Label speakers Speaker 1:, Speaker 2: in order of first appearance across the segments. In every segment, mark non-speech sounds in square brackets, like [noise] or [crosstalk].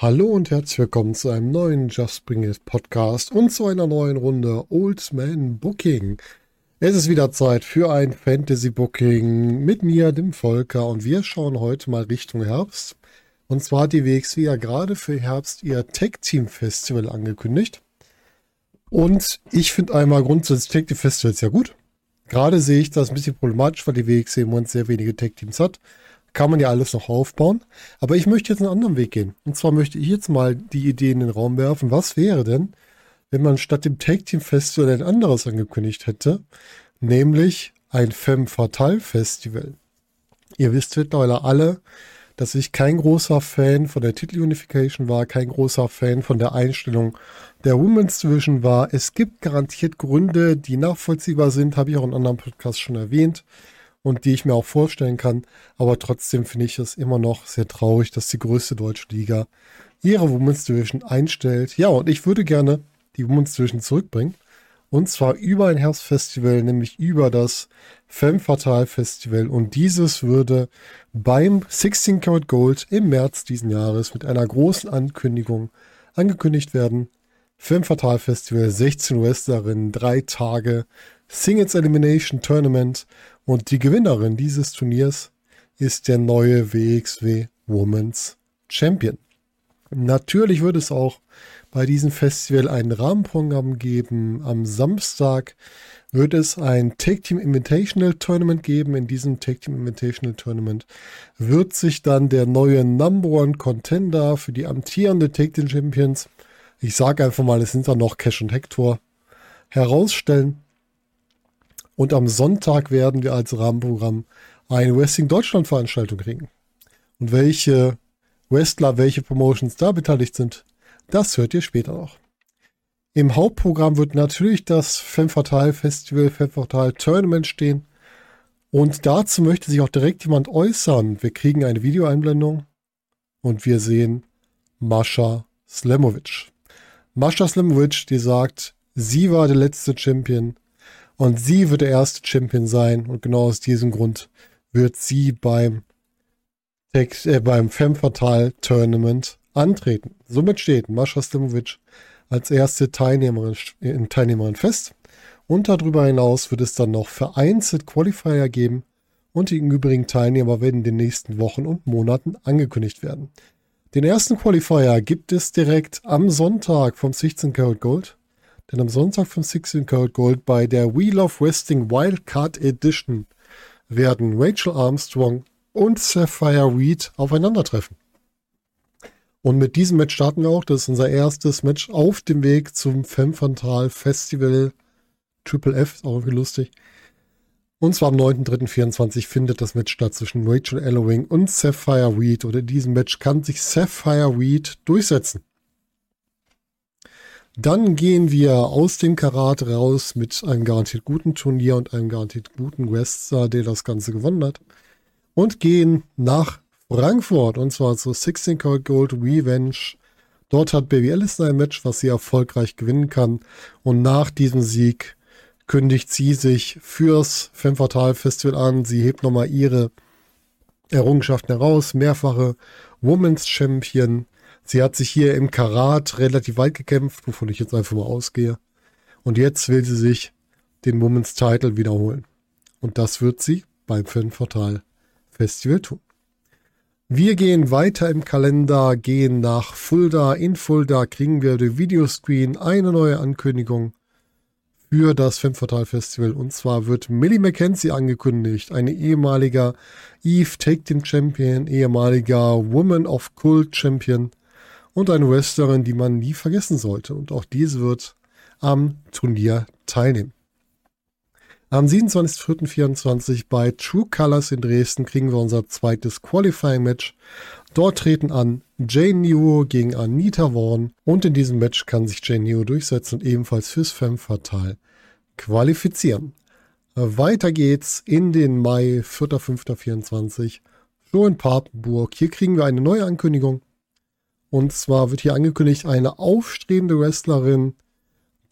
Speaker 1: Hallo und herzlich willkommen zu einem neuen Just Bring It Podcast und zu einer neuen Runde Old Man Booking. Es ist wieder Zeit für ein Fantasy Booking mit mir, dem Volker, und wir schauen heute mal Richtung Herbst. Und zwar hat die WXW ja gerade für Herbst ihr Tech Team Festival angekündigt. Und ich finde einmal grundsätzlich Tech Team Festivals ja gut. Gerade sehe ich das ein bisschen problematisch, weil die WXW im Moment sehr wenige Tech Teams hat. Kann man ja alles noch aufbauen. Aber ich möchte jetzt einen anderen Weg gehen. Und zwar möchte ich jetzt mal die Idee in den Raum werfen. Was wäre denn, wenn man statt dem Tag Team Festival ein anderes angekündigt hätte? Nämlich ein Femme Fatale Festival. Ihr wisst mittlerweile alle, dass ich kein großer Fan von der Titelunification war, kein großer Fan von der Einstellung der Women's Division war. Es gibt garantiert Gründe, die nachvollziehbar sind, habe ich auch in anderen Podcasts schon erwähnt und die ich mir auch vorstellen kann. Aber trotzdem finde ich es immer noch sehr traurig, dass die größte deutsche Liga ihre Women's Division einstellt. Ja, und ich würde gerne die Women's Division zurückbringen. Und zwar über ein Herbstfestival, nämlich über das Femme Fatale Festival. Und dieses würde beim 16 Karat Gold im März diesen Jahres mit einer großen Ankündigung angekündigt werden. Femme Fatale Festival, 16 Wrestlerinnen, drei Tage, Singles Elimination Tournament. Und die Gewinnerin dieses Turniers ist der neue WXW Women's Champion. Natürlich wird es auch bei diesem Festival ein Rahmenprogramm geben. Am Samstag wird es ein Take Team Invitational Tournament geben. In diesem Take Team Invitational Tournament wird sich dann der neue Number One Contender für die amtierende Take Team Champions, ich sage einfach mal, es sind da noch Cash und Hector, herausstellen. Und am Sonntag werden wir als Rahmenprogramm eine Wrestling Deutschland Veranstaltung kriegen. Und welche Wrestler, welche Promotions da beteiligt sind, das hört ihr später noch. Im Hauptprogramm wird natürlich das Femme Fatale Festival, Femme Fatale Tournament stehen. Und dazu möchte sich auch direkt jemand äußern. Wir kriegen eine Videoeinblendung und wir sehen Mascha Slemovic. Mascha Slemovic, die sagt, sie war der letzte Champion und sie wird der erste Champion sein. Und genau aus diesem Grund wird sie beim äh, beim Femme Fatale Tournament antreten. Somit steht Mascha Slimovic als erste Teilnehmerin, äh, Teilnehmerin fest. Und darüber hinaus wird es dann noch vereinzelt Qualifier geben und die übrigen Teilnehmer werden in den nächsten Wochen und Monaten angekündigt werden. Den ersten Qualifier gibt es direkt am Sonntag vom 16 Karat Gold. Denn am Sonntag vom 16 Karat Gold bei der Wheel of Wrestling Wildcard Edition werden Rachel Armstrong und Sapphire Reed aufeinandertreffen. Und mit diesem Match starten wir auch. Das ist unser erstes Match auf dem Weg zum Femme Fatale Festival Triple F, auch irgendwie lustig. Und zwar am 9.3.24 findet das Match statt zwischen Rachel Ellowing und Sapphire Reed. Und in diesem Match kann sich Sapphire Reed durchsetzen. Dann gehen wir aus dem Karat raus mit einem garantiert guten Turnier und einem garantiert guten Wrestler, der das Ganze gewonnen hat und gehen nach Frankfurt und zwar zu 16 Karat Gold Revenge. Dort hat Baby Alice ein Match, was sie erfolgreich gewinnen kann. Und nach diesem Sieg kündigt sie sich fürs Femme Fatale Festival an. Sie hebt nochmal ihre Errungenschaften heraus. Mehrfache Women's Champion. Sie hat sich hier im Karat relativ weit gekämpft, wovon ich jetzt einfach mal ausgehe. Und jetzt will sie sich den Women's Title wiederholen. Und das wird sie beim Femme Fatale Festival tun. Wir gehen weiter im Kalender, gehen nach Fulda. In Fulda kriegen wir den Videoscreen eine neue Ankündigung für das Femme Fatale Festival. Und zwar wird Millie McKenzie angekündigt, eine ehemaliger Eve Take Team Champion, ehemaliger Woman of Cult Champion und eine Wrestlerin, die man nie vergessen sollte. Und auch diese wird am Turnier teilnehmen. Am 27.04.24 bei True Colors in Dresden kriegen wir unser zweites Qualifying-Match. Dort treten an Jane Neo gegen Anita Vaughn und in diesem Match kann sich Jane Neo durchsetzen und ebenfalls fürs Femme Fatale qualifizieren. Weiter geht's in den Mai 4.05.24 schon in Papenburg. Hier kriegen wir eine neue Ankündigung. Und zwar wird hier angekündigt, eine aufstrebende Wrestlerin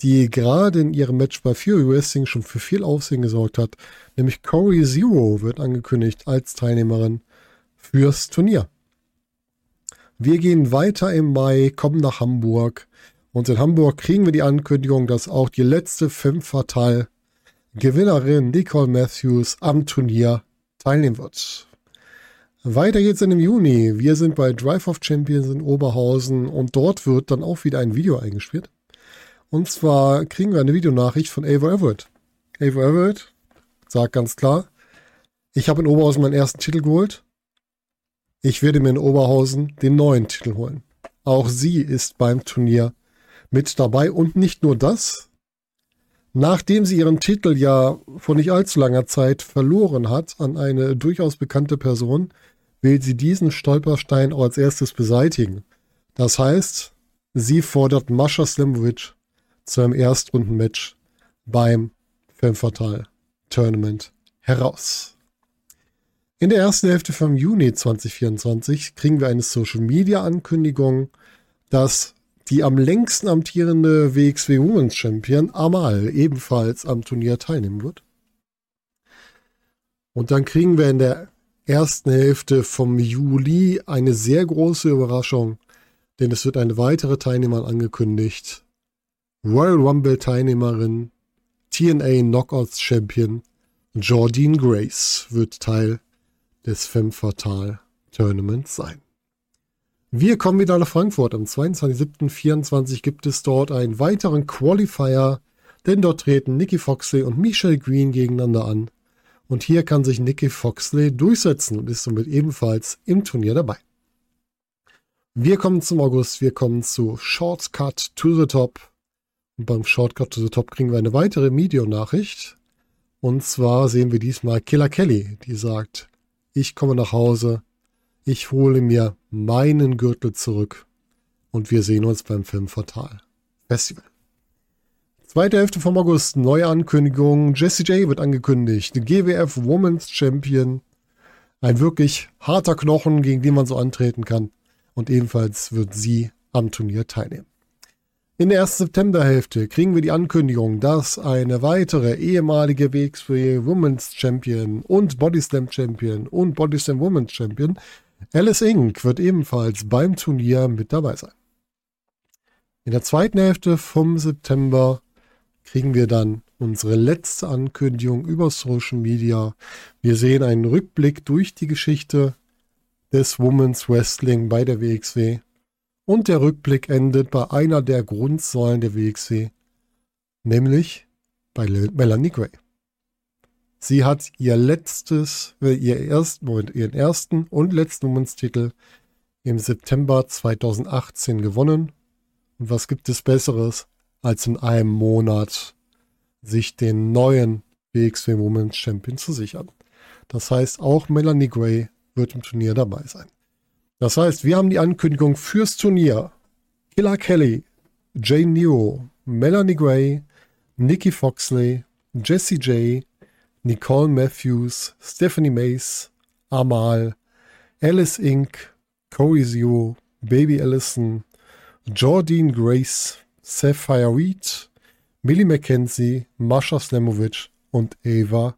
Speaker 1: die gerade in ihrem Match bei Fury Wrestling schon für viel Aufsehen gesorgt hat, nämlich Corey Zero wird angekündigt als Teilnehmerin fürs Turnier. Wir gehen weiter im Mai, kommen nach Hamburg und in Hamburg kriegen wir die Ankündigung, dass auch die letzte Femme Fatale Gewinnerin Nicole Matthews am Turnier teilnehmen wird. Weiter geht's in dem Juni. Wir sind bei Drive of Champions in Oberhausen und dort wird dann auch wieder ein Video eingespielt. Und zwar kriegen wir eine Videonachricht von Ava Everett. Ava Everett sagt ganz klar, ich habe in Oberhausen meinen ersten Titel geholt. Ich werde mir in Oberhausen den neuen Titel holen. Auch sie ist beim Turnier mit dabei und nicht nur das, Nachdem sie ihren Titel ja vor nicht allzu langer Zeit verloren hat an eine durchaus bekannte Person, will sie diesen Stolperstein auch als erstes beseitigen. Das heißt, sie fordert Mascha Slimovic zu einem Erstrundenmatch beim Femme Fatale Tournament heraus. In der ersten Hälfte vom Juni 2024 kriegen wir eine Social Media Ankündigung, dass die am längsten amtierende WXW Women's Champion Amal ebenfalls am Turnier teilnehmen wird. Und dann kriegen wir in der ersten Hälfte vom Juli eine sehr große Überraschung, denn es wird eine weitere Teilnehmerin angekündigt. Royal Rumble Teilnehmerin, TNA Knockouts Champion Jordine Grace wird Teil des Femme Fatale Tournaments sein. Wir kommen wieder nach Frankfurt. Am 22.07.24 gibt es dort einen weiteren Qualifier, denn dort treten Nikki Foxley und Michelle Green gegeneinander an. Und hier kann sich Nikki Foxley durchsetzen und ist somit ebenfalls im Turnier dabei. Wir kommen zum August, wir kommen zu Shortcut to the Top. Und beim Shortcut to the Top kriegen wir eine weitere Videonachricht. Und zwar sehen wir diesmal Killer Kelly, die sagt, ich komme nach Hause, ich hole mir meinen Gürtel zurück und wir sehen uns beim Film Fatal Festival. Zweite Hälfte vom August, neue Ankündigung. Jessie J wird angekündigt. GWF Women's Champion. Ein wirklich harter Knochen, gegen den man so antreten kann. Und ebenfalls wird sie am Turnier teilnehmen. In der ersten Septemberhälfte kriegen wir die Ankündigung, dass eine weitere ehemalige WXW Women's Champion und Body Slam Champion und Body Slam Women's Champion Alice Inc. wird ebenfalls beim Turnier mit dabei sein. In der zweiten Hälfte vom September kriegen wir dann unsere letzte Ankündigung über Social Media. Wir sehen einen Rückblick durch die Geschichte des Women's Wrestling bei der WXW. Und der Rückblick endet bei einer der Grundsäulen der WXW, nämlich bei Melanie Gray. Sie hat ihr letztes, äh, ihr ersten, Moment, ihren ersten und letzten Women's-Titel im September 2018 gewonnen. Und was gibt es Besseres, als in einem Monat sich den neuen WXW Women's Champion zu sichern? Das heißt, auch Melanie Gray wird im Turnier dabei sein. Das heißt, wir haben die Ankündigung fürs Turnier. Killer Kelly, Jane Nero, Melanie Gray, Nikki Foxley, Jessie J, Nicole Matthews, Stephanie Mace, Amal, Alice Inc., Corey Zero, Baby Allison, Jordine Grace, Sapphire Reed, Millie McKenzie, Masha Slamovic und Ava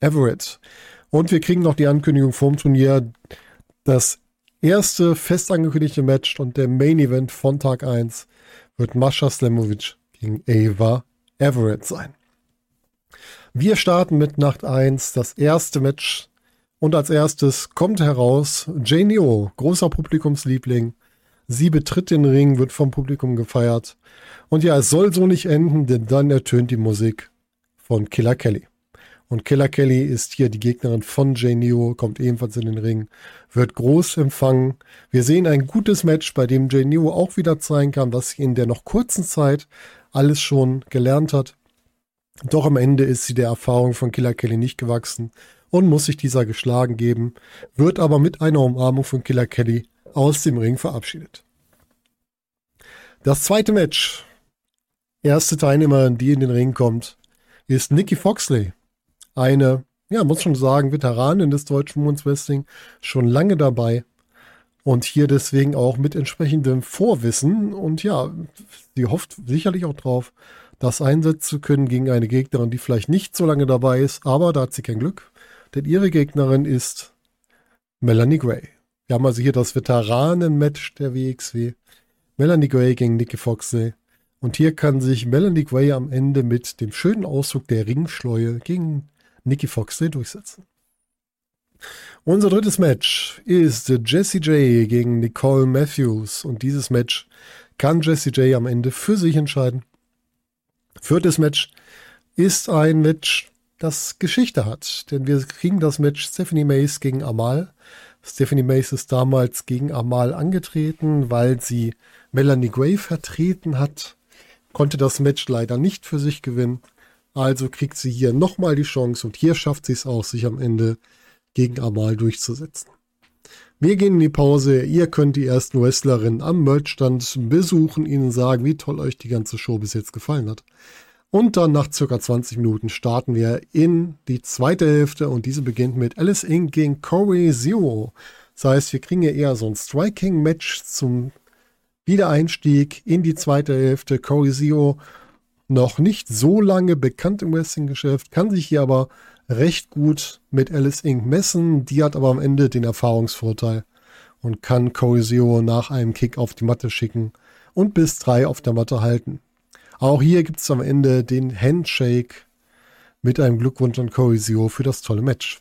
Speaker 1: Everett. Und wir kriegen noch die Ankündigung vom Turnier, das erste fest angekündigte Match und der Main Event von Tag 1 wird Masha Slamovic gegen Ava Everett sein. Wir starten mit Nacht 1, das erste Match. Und als erstes kommt heraus Jane O, großer Publikumsliebling. Sie betritt den Ring, wird vom Publikum gefeiert. Und ja, es soll so nicht enden, denn dann ertönt die Musik von Killer Kelly. Und Killer Kelly ist hier die Gegnerin von Jay Neo, kommt ebenfalls in den Ring, wird groß empfangen. Wir sehen ein gutes Match, bei dem Jay Neo auch wieder zeigen kann, was sie in der noch kurzen Zeit alles schon gelernt hat. Doch am Ende ist sie der Erfahrung von Killer Kelly nicht gewachsen und muss sich dieser geschlagen geben, wird aber mit einer Umarmung von Killer Kelly aus dem Ring verabschiedet. Das zweite Match, erste Teilnehmerin, die in den Ring kommt, ist Nikki Foxley. Eine, ja, muss schon sagen, Veteranin des deutschen Women's Wrestling, schon lange dabei und hier deswegen auch mit entsprechendem Vorwissen und ja, sie hofft sicherlich auch drauf, das einsetzen zu können gegen eine Gegnerin, die vielleicht nicht so lange dabei ist, aber da hat sie kein Glück, denn ihre Gegnerin ist Melanie Gray. Wir haben also hier das Veteranen-Match der WXW. Melanie Gray gegen Nikki Foxley. Und hier kann sich Melanie Gray am Ende mit dem schönen Ausdruck der Ringschleue gegen Nikki Foxley durchsetzen. Unser drittes Match ist Jessie J gegen Nicole Matthews. Und dieses Match kann Jessie J am Ende für sich entscheiden. Viertes Match ist ein Match, das Geschichte hat. Denn wir kriegen das Match Stephanie Mace gegen Amal. Stephanie Mace ist damals gegen Amal angetreten, weil sie Melanie Gray vertreten hat. Konnte das Match leider nicht für sich gewinnen. Also kriegt sie hier nochmal die Chance und hier schafft sie es auch, sich am Ende gegen Amal durchzusetzen. Wir gehen in die Pause. Ihr könnt die ersten Wrestlerinnen am Merchstand besuchen, ihnen sagen, wie toll euch die ganze Show bis jetzt gefallen hat. Und dann nach circa 20 Minuten starten wir in die zweite Hälfte und diese beginnt mit Alice Inc. gegen Corey Zero. Das heißt, wir kriegen hier eher so ein Striking-Match zum Wiedereinstieg in die zweite Hälfte. Corey Zero noch nicht so lange bekannt im Wrestling-Geschäft, kann sich hier aber recht gut mit Alice Inc. messen. Die hat aber am Ende den Erfahrungsvorteil und kann Coesio nach einem Kick auf die Matte schicken und bis drei auf der Matte halten. Auch hier gibt es am Ende den Handshake mit einem Glückwunsch an Coesio für das tolle Match.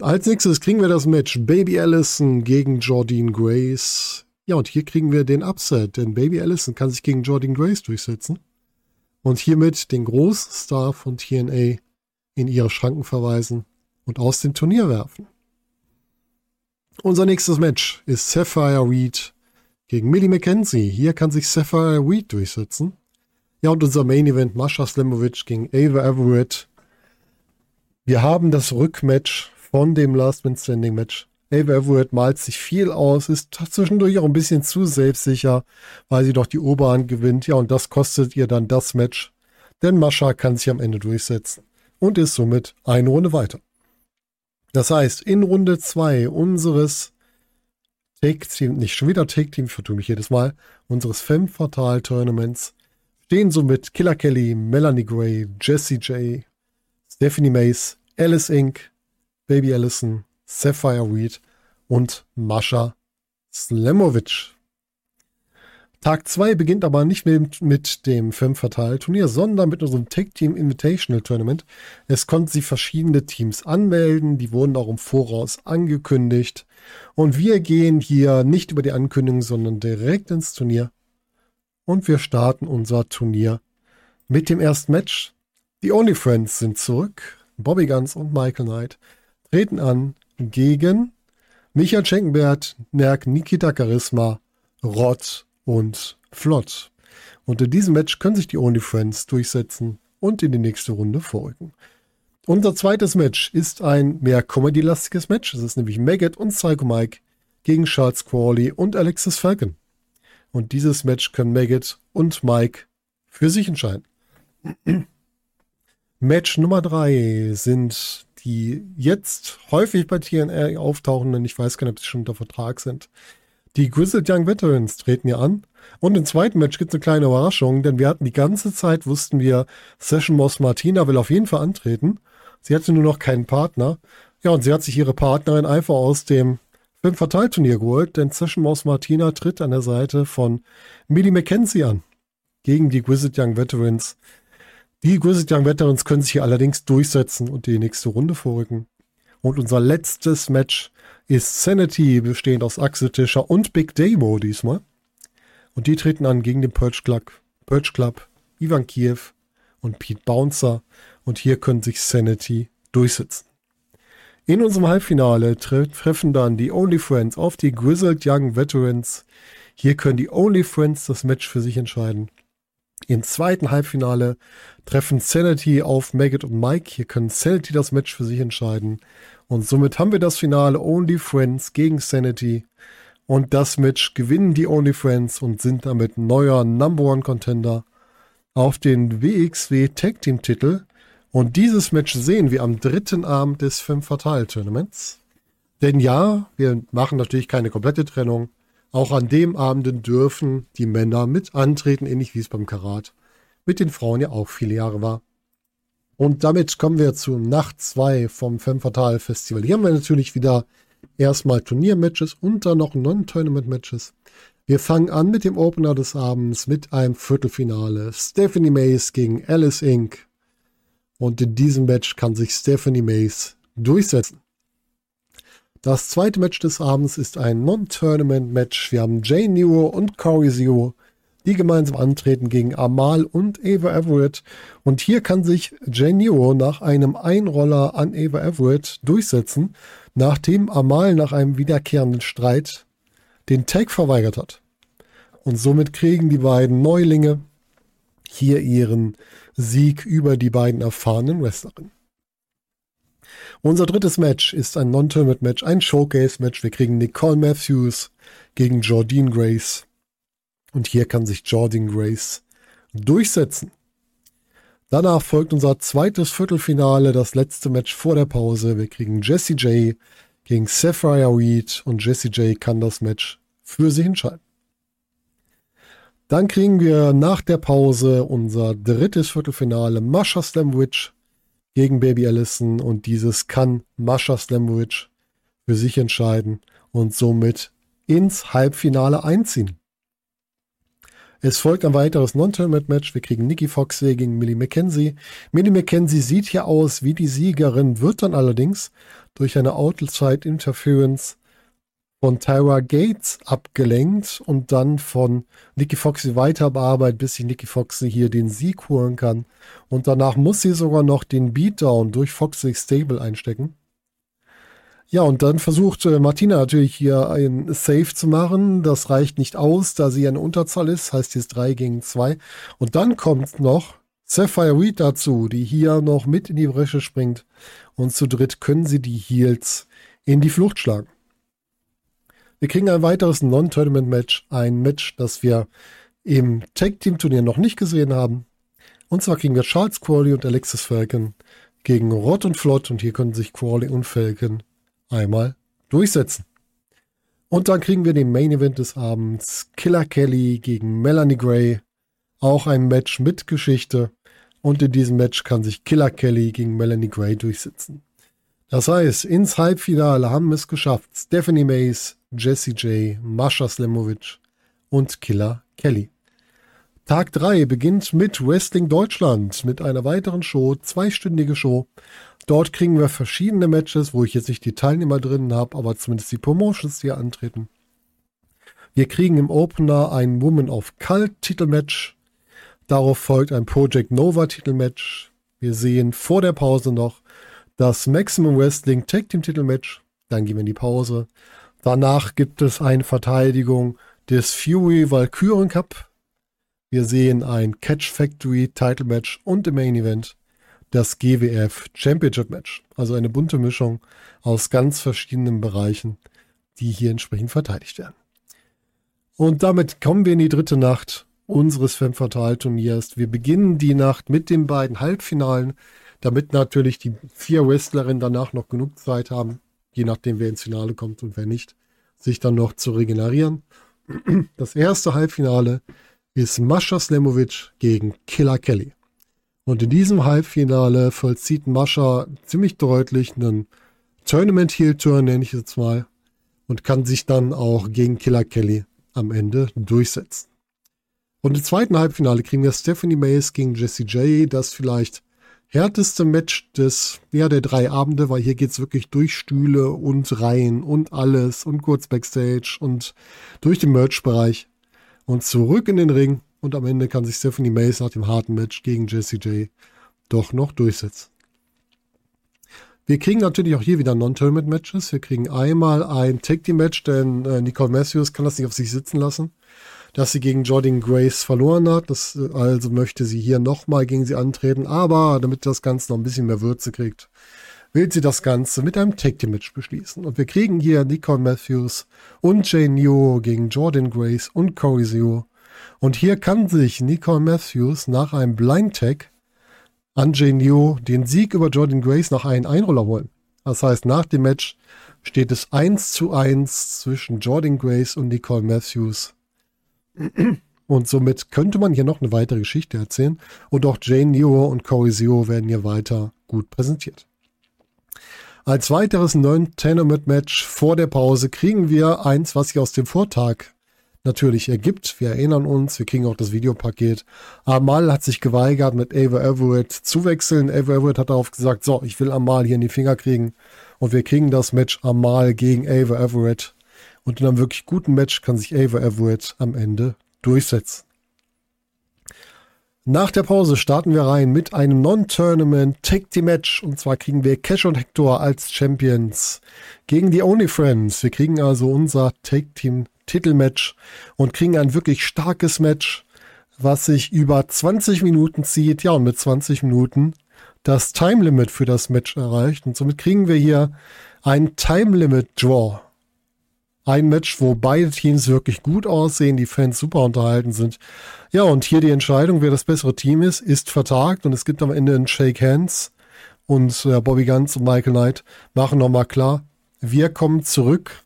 Speaker 1: Als nächstes kriegen wir das Match Baby Allison gegen Jordine Grace. Ja, und hier kriegen wir den Upset, denn Baby Allison kann sich gegen Jordine Grace durchsetzen und hiermit den Großstar von TNA in ihre Schranken verweisen und aus dem Turnier werfen. Unser nächstes Match ist Sapphire Reed gegen Millie McKenzie. Hier kann sich Sapphire Reed durchsetzen. Ja, und unser Main Event Masha Slamovic gegen Ava Everett. Wir haben das Rückmatch von dem Last Man Standing Match. Ava Everett malt sich viel aus, ist zwischendurch auch ein bisschen zu selbstsicher, weil sie doch die Oberhand gewinnt. Ja, und das kostet ihr dann das Match. Denn Mascha kann sich am Ende durchsetzen und ist somit eine Runde weiter. Das heißt, in Runde 2 unseres Take Team, nicht schon wieder Take Team, ich vertue mich jedes Mal, unseres Femme Fatal Tournaments stehen somit Killer Kelly, Melanie Gray, Jessie J, Stephanie Mace, Alice Inc., Baby Allison, Sapphire Reed und Mascha Slamovic. Tag 2 beginnt aber nicht mit, mit dem Femme Fatale Turnier, sondern mit unserem Tag Team Invitational Tournament. Es konnten sich verschiedene Teams anmelden, die wurden auch im Voraus angekündigt. Und wir gehen hier nicht über die Ankündigung, sondern direkt ins Turnier. Und wir starten unser Turnier mit dem ersten Match. Die Only Friends sind zurück. Bobby Guns und Michael Knight treten an gegen Michael Schenkenbert, Nerk, Nikita Charisma, Rott und flott. Und in diesem Match können sich die Only Friends durchsetzen und in die nächste Runde vorrücken. Unser zweites Match ist ein mehr Comedy-lastiges Match. Es ist nämlich Maggot und Psycho Mike gegen Charles Crawley und Alexis Falcon. Und dieses Match können Maggot und Mike für sich entscheiden. [clears throat] Match Nummer drei sind die jetzt häufig bei TNR auftauchenden, ich weiß gar nicht, ob sie schon unter Vertrag sind, die Grizzled Young Veterans treten hier an. Und im zweiten Match gibt es eine kleine Überraschung, denn wir hatten die ganze Zeit, wussten wir, Session Moss Martina will auf jeden Fall antreten. Sie hatte nur noch keinen Partner. Ja, und sie hat sich ihre Partnerin einfach aus dem Film Turnier geholt, denn Session Moss Martina tritt an der Seite von Millie McKenzie an. Gegen die Grizzled Young Veterans. Die Grizzled Young Veterans können sich hier allerdings durchsetzen und die nächste Runde vorrücken. Und unser letztes Match ist Sanity, bestehend aus Axel Tischer und Big Damo diesmal. Und die treten an gegen den Purge Club, Purge Club Ivan Kiev und Pete Bouncer. Und hier können sich Sanity durchsetzen. In unserem Halbfinale tre treffen dann die Only Friends auf die Grizzled Young Veterans. Hier können die Only Friends das Match für sich entscheiden. Im zweiten Halbfinale treffen Sanity auf Maggot und Mike. Hier können Sanity das Match für sich entscheiden. Und somit haben wir das Finale Only Friends gegen Sanity. Und das Match gewinnen die Only Friends und sind damit neuer Number One Contender auf den WXW Tag Team Titel. Und dieses Match sehen wir am dritten Abend des Femme Fatale Tournaments. Denn ja, wir machen natürlich keine komplette Trennung. Auch an dem Abend dürfen die Männer mit antreten, ähnlich wie es beim Karat mit den Frauen ja auch viele Jahre war. Und damit kommen wir zu Nacht 2 vom Femme Fatale Festival. Hier haben wir natürlich wieder erstmal Turniermatches und dann noch Non-Tournament-Matches. Wir fangen an mit dem Opener des Abends mit einem Viertelfinale. Stephanie Mays gegen Alice Inc. Und in diesem Match kann sich Stephanie Mays durchsetzen. Das zweite Match des Abends ist ein Non-Tournament-Match. Wir haben Jane Nero und Corey Zero die gemeinsam antreten gegen Amal und Ava Everett. Und hier kann sich Genio nach einem Einroller an Ava Everett durchsetzen, nachdem Amal nach einem wiederkehrenden Streit den Tag verweigert hat. Und somit kriegen die beiden Neulinge hier ihren Sieg über die beiden erfahrenen Wrestlerinnen. Unser drittes Match ist ein Non-Tournament-Match, ein Showcase-Match. Wir kriegen Nicole Matthews gegen Jordine Grace. Und hier kann sich Jordan Grace durchsetzen. Danach folgt unser zweites Viertelfinale, das letzte Match vor der Pause. Wir kriegen Jesse J gegen Sapphire Reed und Jesse J kann das Match für sich entscheiden. Dann kriegen wir nach der Pause unser drittes Viertelfinale Masha Slamwich gegen Baby Allison und dieses kann Masha Slamwich für sich entscheiden und somit ins Halbfinale einziehen. Es folgt ein weiteres Non-Tournament-Match. Wir kriegen Nikki Fox gegen Millie McKenzie. Millie McKenzie sieht hier aus wie die Siegerin, wird dann allerdings durch eine Outside Interference von Tyra Gates abgelenkt und dann von Nikki Foxy weiter bearbeitet, bis sich Nikki Foxy hier den Sieg holen kann. Und danach muss sie sogar noch den Beatdown durch Foxy Stable einstecken. Ja, und dann versucht äh, Martina natürlich hier ein Save zu machen. Das reicht nicht aus, da sie eine Unterzahl ist, heißt jetzt 3 gegen 2. Und dann kommt noch Sapphire Reed dazu, die hier noch mit in die Bresche springt. Und zu dritt können sie die Heels in die Flucht schlagen. Wir kriegen ein weiteres Non-Tournament-Match, ein Match, das wir im Tag-Team-Turnier noch nicht gesehen haben. Und zwar kriegen wir Charles Crawley und Alexis Falcon gegen Rott und Flott und hier können sich Crawley und Falcon einmal durchsetzen. Und dann kriegen wir den Main Event des Abends. Killer Kelly gegen Melanie Gray. Auch ein Match mit Geschichte. Und in diesem Match kann sich Killer Kelly gegen Melanie Gray durchsetzen. Das heißt, ins Halbfinale haben es geschafft Stephanie Mays, Jesse J, Mascha Slemovic und Killer Kelly. Tag 3 beginnt mit Wrestling Deutschland, mit einer weiteren Show, zweistündige Show. Dort kriegen wir verschiedene Matches, wo ich jetzt nicht die Teilnehmer drin habe, aber zumindest die Promotions, die hier antreten. Wir kriegen im Opener ein Woman of Cult Titelmatch. Darauf folgt ein Project Nova Titelmatch. Wir sehen vor der Pause noch das Maximum Wrestling Tag Team Titelmatch. Dann gehen wir in die Pause. Danach gibt es eine Verteidigung des Fury Valkyren Cup. Wir sehen ein Catch Factory Title Match und im Main Event das GWF Championship Match. Also eine bunte Mischung aus ganz verschiedenen Bereichen, die hier entsprechend verteidigt werden. Und damit kommen wir in die dritte Nacht unseres Femme Fatale Turniers. Wir beginnen die Nacht mit den beiden Halbfinalen, damit natürlich die vier Wrestlerinnen danach noch genug Zeit haben, je nachdem wer ins Finale kommt und wer nicht, sich dann noch zu regenerieren. [clears throat] Das erste Halbfinale ist Mascha Slemovic gegen Killer Kelly. Und in diesem Halbfinale vollzieht Mascha ziemlich deutlich einen Tournament Heel Turn, nenne ich jetzt mal, und kann sich dann auch gegen Killer Kelly am Ende durchsetzen. Und im zweiten Halbfinale kriegen wir Stephanie Mays gegen Jesse J, das vielleicht härteste Match des, ja, der drei Abende, weil hier geht's wirklich durch Stühle und Reihen und alles und kurz Backstage und durch den Merch-Bereich und zurück in den Ring und am Ende kann sich Stephanie Mays nach dem harten Match gegen Jessie J doch noch durchsetzen. Wir kriegen natürlich auch hier wieder Non-Tournament-Matches. Wir kriegen einmal ein Tag-Team-Match, denn äh, Nicole Matthews kann das nicht auf sich sitzen lassen, dass sie gegen Jordan Grace verloren hat. Das, also möchte sie hier nochmal gegen sie antreten. Aber damit das Ganze noch ein bisschen mehr Würze kriegt, will sie das Ganze mit einem Tag-Team-Match beschließen. Und wir kriegen hier Nicole Matthews und Jane Neo gegen Jordan Grace und Corey Zero und hier kann sich Nicole Matthews nach einem Blind Tag an Jane den Sieg über Jordan Grace nach einem Einroller holen. Das heißt, nach dem Match steht es 1 zu 1 zwischen Jordan Grace und Nicole Matthews. Und somit könnte man hier noch eine weitere Geschichte erzählen. Und auch Jane Nero und Corey Zero werden hier weiter gut präsentiert. Als weiteres Non-Tenement-Match vor der Pause kriegen wir eins, was sich aus dem Vortag natürlich ergibt. Wir erinnern uns, wir kriegen auch das Videopaket. Amal hat sich geweigert, mit Ava Everett zu wechseln. Ava Everett hat darauf gesagt, so, ich will Amal hier in die Finger kriegen. Und wir kriegen das Match Amal gegen Ava Everett. Und in einem wirklich guten Match kann sich Ava Everett am Ende durchsetzen. Nach der Pause starten wir rein mit einem Non-Tournament Take the Match. Und zwar kriegen wir Cash und Hector als Champions gegen die Only Friends. Wir kriegen also unser Take Team Titelmatch und kriegen ein wirklich starkes Match, was sich über 20 Minuten zieht. Ja, und mit 20 Minuten das Time Limit für das Match erreicht. Und somit kriegen wir hier ein Time Limit Draw. Ein Match, wo beide Teams wirklich gut aussehen, die Fans super unterhalten sind. Ja, und hier die Entscheidung, wer das bessere Team ist, ist vertagt und es gibt am Ende ein Shake Hands. Und äh, Bobby Guns und Michael Knight machen nochmal klar, wir kommen zurück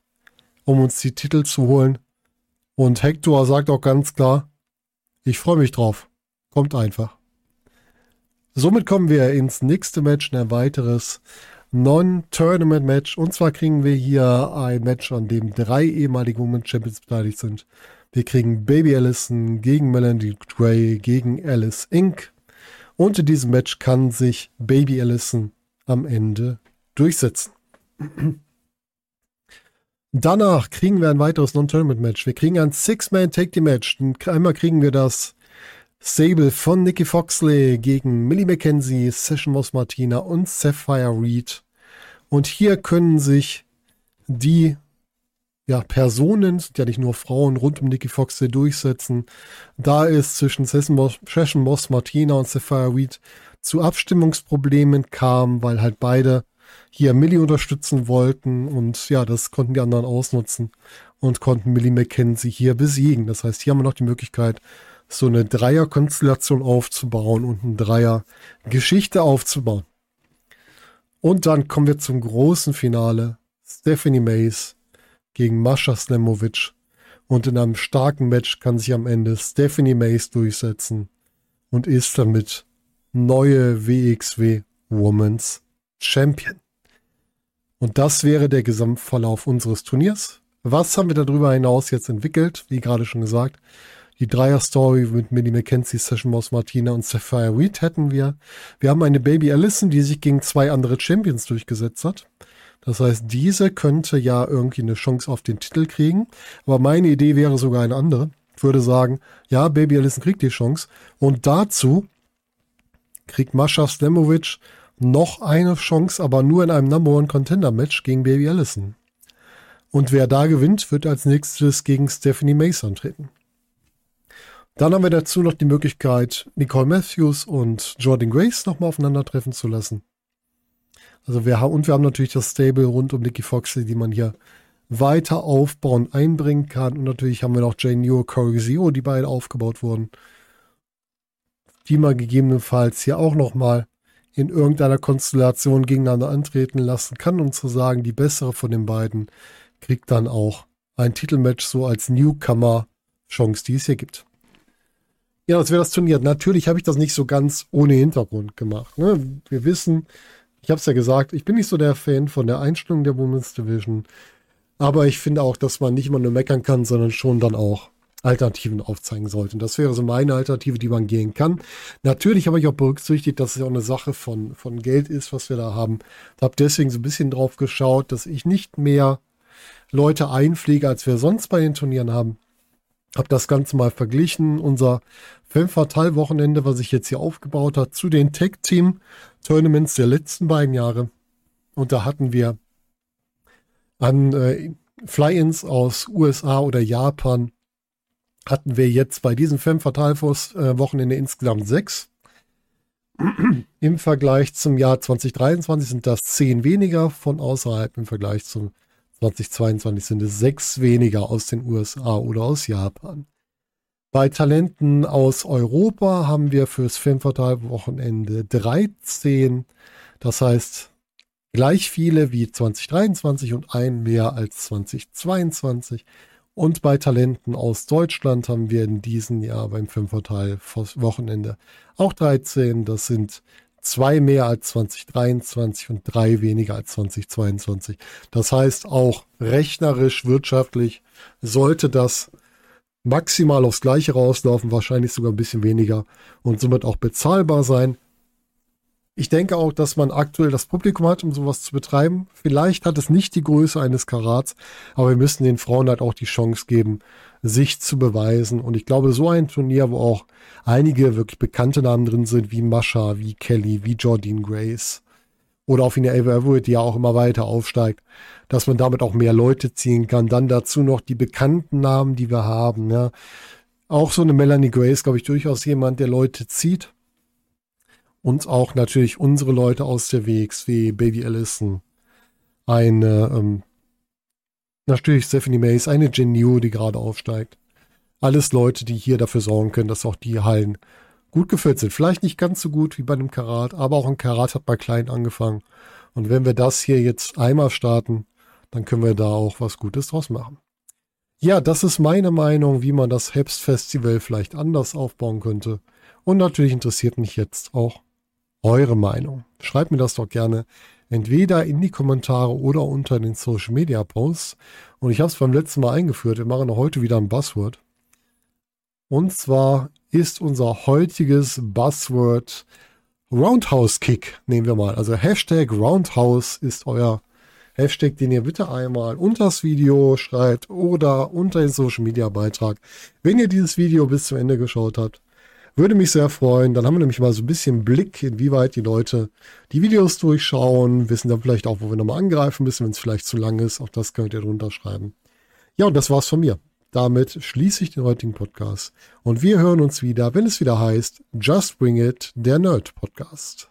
Speaker 1: um uns die Titel zu holen. Und Hector sagt auch ganz klar, ich freue mich drauf. Kommt einfach. Somit kommen wir ins nächste Match, ein weiteres Non-Tournament-Match. Und zwar kriegen wir hier ein Match, an dem drei ehemalige Women Champions beteiligt sind. Wir kriegen Baby Allison gegen Melanie Gray gegen Alice Inc. Und in diesem Match kann sich Baby Allison am Ende durchsetzen. [clears throat] Danach kriegen wir ein weiteres Non-Tournament-Match. Wir kriegen ein Six-Man-Take-The-Match. Einmal kriegen wir das Sable von Nikki Foxley gegen Millie McKenzie, Session Moss Martina und Sapphire Reed. Und hier können sich die ja, Personen, ja nicht nur Frauen, rund um Nikki Foxley durchsetzen. Da es zwischen Session Moss Martina und Sapphire Reed zu Abstimmungsproblemen kam, weil halt beide hier Millie unterstützen wollten und ja, das konnten die anderen ausnutzen und konnten Millie McKenzie hier besiegen. Das heißt, hier haben wir noch die Möglichkeit, so eine Dreier-Konstellation aufzubauen und eine Dreier-Geschichte aufzubauen. Und dann kommen wir zum großen Finale. Stephanie Mays gegen Mascha Slemovic. Und in einem starken Match kann sich am Ende Stephanie Mays durchsetzen und ist damit neue WXW Women's Champion. Und das wäre der Gesamtverlauf unseres Turniers. Was haben wir darüber hinaus jetzt entwickelt? Wie gerade schon gesagt, die Dreier-Story mit Millie McKenzie, Session Moss Martina und Sapphire Reed hätten wir. Wir haben eine Baby Allison, die sich gegen zwei andere Champions durchgesetzt hat. Das heißt, diese könnte ja irgendwie eine Chance auf den Titel kriegen. Aber meine Idee wäre sogar eine andere. Ich würde sagen, ja, Baby Allison kriegt die Chance. Und dazu kriegt Mascha Slemovic noch eine Chance, aber nur in einem Number One Contender Match gegen Baby Allison. Und wer da gewinnt, wird als nächstes gegen Stephanie Mace antreten. Dann haben wir dazu noch die Möglichkeit, Nicole Matthews und Jordan Grace nochmal aufeinandertreffen zu lassen. Also wir haben, und wir haben natürlich das Stable rund um Nikki Foxley, die man hier weiter aufbauen, einbringen kann. Und natürlich haben wir noch Jane New, Corey Zero, die beide aufgebaut wurden. Die man gegebenenfalls hier auch nochmal in irgendeiner Konstellation gegeneinander antreten lassen kann, um zu sagen, die bessere von den beiden kriegt dann auch ein Titelmatch so als Newcomer-Chance, die es hier gibt. Ja, das wäre das Turnier. Natürlich habe ich das nicht so ganz ohne Hintergrund gemacht. Ne? Wir wissen, ich habe es ja gesagt, ich bin nicht so der Fan von der Einstellung der Women's Division. Aber ich finde auch, dass man nicht immer nur meckern kann, sondern schon dann auch Alternativen aufzeigen sollte. Und das wäre so meine Alternative, die man gehen kann. Natürlich habe ich auch berücksichtigt, dass es ja auch eine Sache von, von Geld ist, was wir da haben. Ich habe deswegen so ein bisschen drauf geschaut, dass ich nicht mehr Leute einfliege, als wir sonst bei den Turnieren haben. Habe das Ganze mal verglichen. Unser Femme Fatale Wochenende, was ich jetzt hier aufgebaut habe, zu den Tech Team Tournaments der letzten beiden Jahre. Und da hatten wir an äh, Fly-ins aus USA oder Japan hatten wir jetzt bei diesem Femme Fatale Wochenende insgesamt sechs. Im Vergleich zum Jahr 2023 sind das zehn weniger von außerhalb. Im Vergleich zum 2022 sind es sechs weniger aus den USA oder aus Japan. Bei Talenten aus Europa haben wir fürs Femme Fatale Wochenende 13. Das heißt, gleich viele wie 2023 und ein mehr als 2022. Und bei Talenten aus Deutschland haben wir in diesem Jahr beim Filmvorteil Wochenende auch 13. Das sind zwei mehr als 2023 und drei weniger als 2022. Das heißt, auch rechnerisch, wirtschaftlich sollte das maximal aufs Gleiche rauslaufen, wahrscheinlich sogar ein bisschen weniger und somit auch bezahlbar sein. Ich denke auch, dass man aktuell das Publikum hat, um sowas zu betreiben. Vielleicht hat es nicht die Größe eines Karats, aber wir müssen den Frauen halt auch die Chance geben, sich zu beweisen. Und ich glaube, so ein Turnier, wo auch einige wirklich bekannte Namen drin sind, wie Mascha, wie Kelly, wie Jordine Grace oder auch wie eine Ava Everett, die ja auch immer weiter aufsteigt, dass man damit auch mehr Leute ziehen kann. Dann dazu noch die bekannten Namen, die wir haben. Ja. Auch so eine Melanie Grace, glaube ich, durchaus jemand, der Leute zieht und auch natürlich unsere Leute aus der WXW, Baby Allison, eine, ähm, natürlich Stephanie Mays, eine New, die gerade aufsteigt. Alles Leute, die hier dafür sorgen können, dass auch die Hallen gut gefüllt sind. Vielleicht nicht ganz so gut wie bei einem Karat, aber auch ein Karat hat bei klein angefangen. Und wenn wir das hier jetzt einmal starten, dann können wir da auch was Gutes draus machen. Ja, das ist meine Meinung, wie man das Herbst Festival vielleicht anders aufbauen könnte. Und natürlich interessiert mich jetzt auch eure Meinung. Schreibt mir das doch gerne entweder in die Kommentare oder unter den Social Media Posts. Und ich habe es beim letzten Mal eingeführt. Wir machen heute wieder ein Buzzword. Und zwar ist unser heutiges Buzzword Roundhouse Kick, nehmen wir mal. Also Hashtag Roundhouse ist euer Hashtag, den ihr bitte einmal unter das Video schreibt oder unter den Social Media Beitrag, wenn ihr dieses Video bis zum Ende geschaut habt. Würde mich sehr freuen. Dann haben wir nämlich mal so ein bisschen Blick, inwieweit die Leute die Videos durchschauen, wissen dann vielleicht auch, wo wir nochmal angreifen müssen, wenn es vielleicht zu lang ist. Auch das könnt ihr drunter schreiben. Ja, und das war's von mir. Damit schließe ich den heutigen Podcast. Und wir hören uns wieder, wenn es wieder heißt Just Bring It, der Nerd Podcast.